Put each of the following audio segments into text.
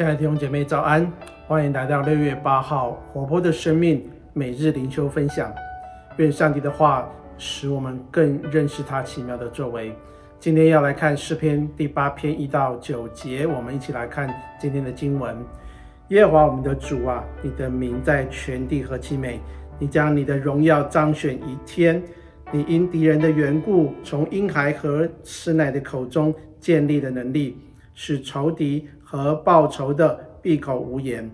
亲爱的弟兄姐妹，早安！欢迎来到六月八号活泼的生命每日灵修分享。愿上帝的话使我们更认识他奇妙的作为。今天要来看诗篇第八篇一到九节，我们一起来看今天的经文。耶和华我们的主啊，你的名在全地何其美！你将你的荣耀彰显于天，你因敌人的缘故，从婴孩和吃奶的口中建立的能力，使仇敌和报仇的闭口无言。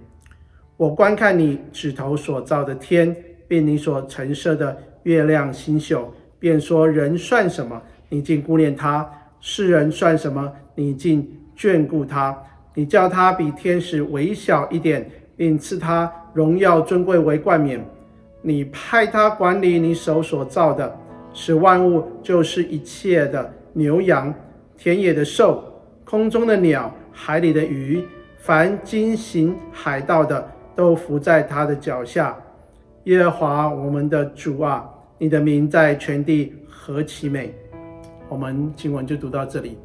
我观看你指头所造的天，并你所陈设的月亮星宿，便说：人算什么？你竟顾念他；世人算什么？你竟眷顾他。你叫他比天使微小一点，并赐他荣耀尊贵为冠冕。你派他管理你手所造的，使万物，就是一切的牛羊、田野的兽、空中的鸟、海里的鱼，凡经行海盗的。都伏在他的脚下，耶和华我们的主啊，你的名在全地何其美！我们经文就读到这里。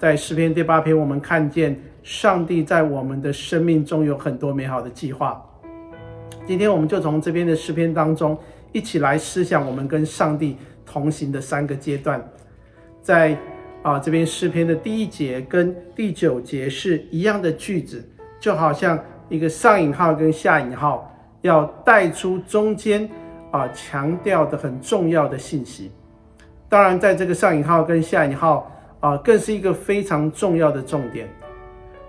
在诗篇第八篇，我们看见上帝在我们的生命中有很多美好的计划。今天我们就从这边的诗篇当中一起来思想我们跟上帝同行的三个阶段。在啊这边诗篇的第一节跟第九节是一样的句子，就好像。一个上引号跟下引号要带出中间啊强调的很重要的信息。当然，在这个上引号跟下引号啊，更是一个非常重要的重点。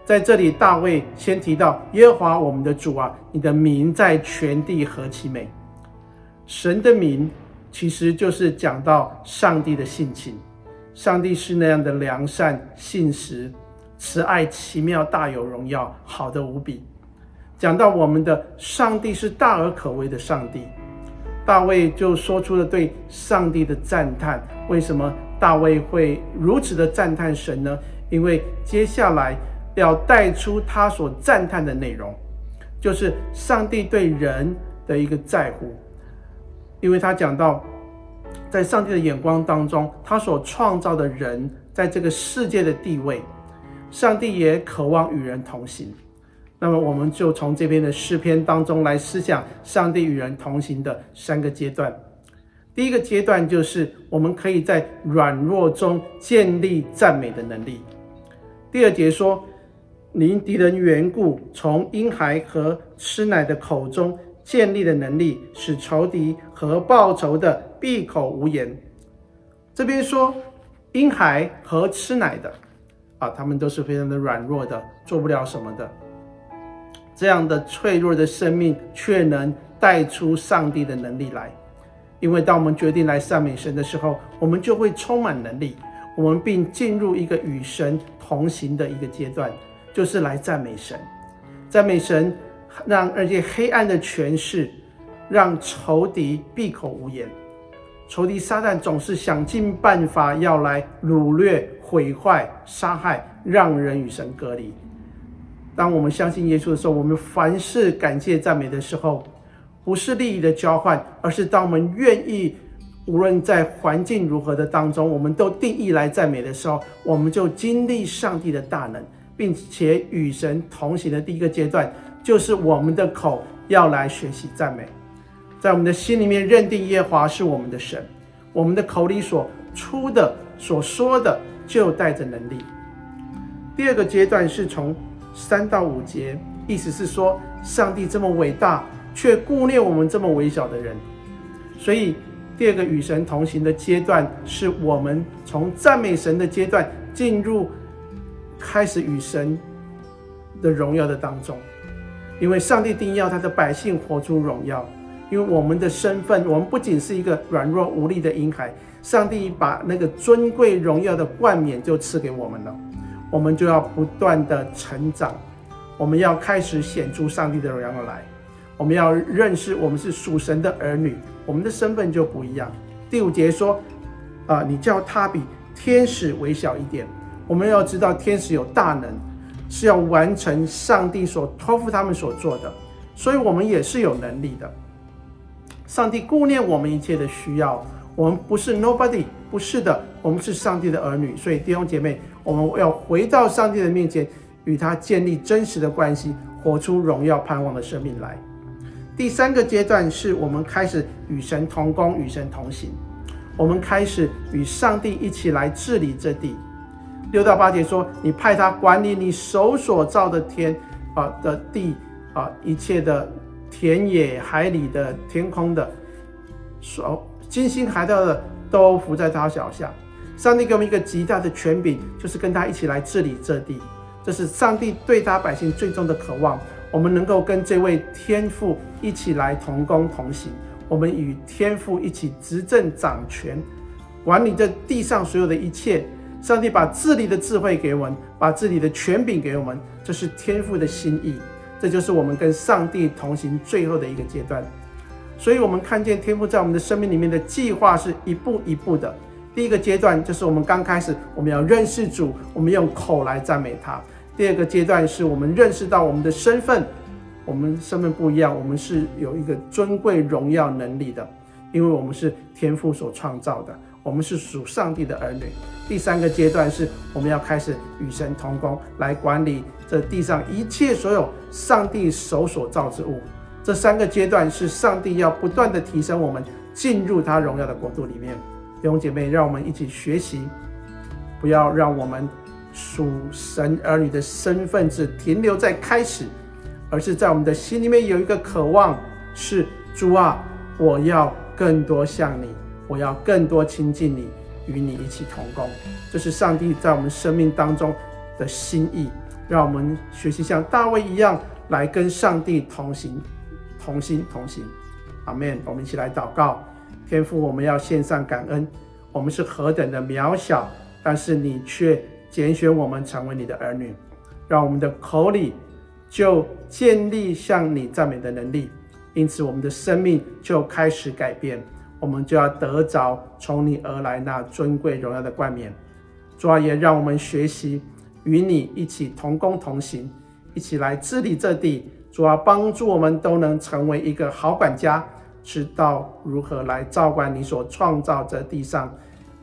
在这里，大卫先提到耶和华我们的主啊，你的名在全地何其美。神的名其实就是讲到上帝的性情，上帝是那样的良善、信实、慈爱、奇妙、大有荣耀，好的无比。讲到我们的上帝是大而可畏的上帝，大卫就说出了对上帝的赞叹。为什么大卫会如此的赞叹神呢？因为接下来要带出他所赞叹的内容，就是上帝对人的一个在乎。因为他讲到，在上帝的眼光当中，他所创造的人在这个世界的地位，上帝也渴望与人同行。那么，我们就从这边的诗篇当中来思想上帝与人同行的三个阶段。第一个阶段就是我们可以在软弱中建立赞美的能力。第二节说，你因敌人缘故，从婴孩和吃奶的口中建立的能力，使仇敌和报仇的闭口无言。这边说婴孩和吃奶的啊，他们都是非常的软弱的，做不了什么的。这样的脆弱的生命，却能带出上帝的能力来。因为当我们决定来赞美神的时候，我们就会充满能力，我们并进入一个与神同行的一个阶段，就是来赞美神。赞美神，让那些黑暗的权势，让仇敌闭口无言。仇敌撒旦总是想尽办法要来掳掠、毁坏、杀害，让人与神隔离。当我们相信耶稣的时候，我们凡事感谢赞美的时候，不是利益的交换，而是当我们愿意，无论在环境如何的当中，我们都定义来赞美的时候，我们就经历上帝的大能，并且与神同行的第一个阶段，就是我们的口要来学习赞美，在我们的心里面认定耶华是我们的神，我们的口里所出的、所说的就带着能力。第二个阶段是从。三到五节，意思是说，上帝这么伟大，却顾念我们这么微小的人。所以，第二个与神同行的阶段，是我们从赞美神的阶段进入，开始与神的荣耀的当中。因为上帝定要他的百姓活出荣耀。因为我们的身份，我们不仅是一个软弱无力的婴孩，上帝把那个尊贵荣耀的冠冕就赐给我们了。我们就要不断的成长，我们要开始显出上帝的荣耀来。我们要认识我们是属神的儿女，我们的身份就不一样。第五节说，啊、你叫他比天使微小一点。我们要知道天使有大能，是要完成上帝所托付他们所做的，所以我们也是有能力的。上帝顾念我们一切的需要，我们不是 nobody，不是的，我们是上帝的儿女。所以弟兄姐妹。我们要回到上帝的面前，与他建立真实的关系，活出荣耀盼望的生命来。第三个阶段是我们开始与神同工，与神同行。我们开始与上帝一起来治理这地。六到八节说：“你派他管理你手所造的天啊的地啊，一切的田野、海里的、天空的，所金星海盗的都伏在他脚下。”上帝给我们一个极大的权柄，就是跟他一起来治理这地。这是上帝对他百姓最终的渴望。我们能够跟这位天父一起来同工同行，我们与天父一起执政掌权，管理这地上所有的一切。上帝把治理的智慧给我们，把治理的权柄给我们，这是天父的心意。这就是我们跟上帝同行最后的一个阶段。所以，我们看见天父在我们的生命里面的计划是一步一步的。第一个阶段就是我们刚开始，我们要认识主，我们用口来赞美他。第二个阶段是我们认识到我们的身份，我们身份不一样，我们是有一个尊贵荣耀能力的，因为我们是天父所创造的，我们是属上帝的儿女。第三个阶段是我们要开始与神同工，来管理这地上一切所有上帝手所造之物。这三个阶段是上帝要不断的提升我们，进入他荣耀的国度里面。弟兄姐妹，让我们一起学习，不要让我们属神儿女的身份只停留在开始，而是在我们的心里面有一个渴望，是主啊，我要更多像你，我要更多亲近你，与你一起同工。这是上帝在我们生命当中的心意，让我们学习像大卫一样，来跟上帝同行、同心、同行。阿门。我们一起来祷告。天父，我们要献上感恩。我们是何等的渺小，但是你却拣选我们成为你的儿女，让我们的口里就建立向你赞美的能力。因此，我们的生命就开始改变，我们就要得着从你而来那尊贵荣耀的冠冕。主啊，也让我们学习与你一起同工同行，一起来治理这地。主啊，帮助我们都能成为一个好管家。知道如何来照管你所创造这地上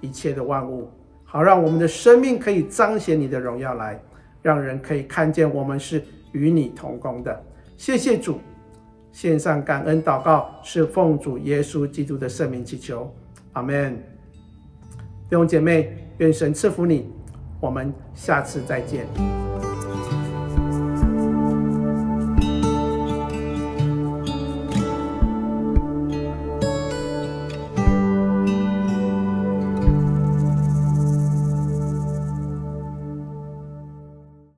一切的万物，好让我们的生命可以彰显你的荣耀来，让人可以看见我们是与你同工的。谢谢主，献上感恩祷告，是奉主耶稣基督的圣名祈求，阿门。弟兄姐妹，愿神赐福你，我们下次再见。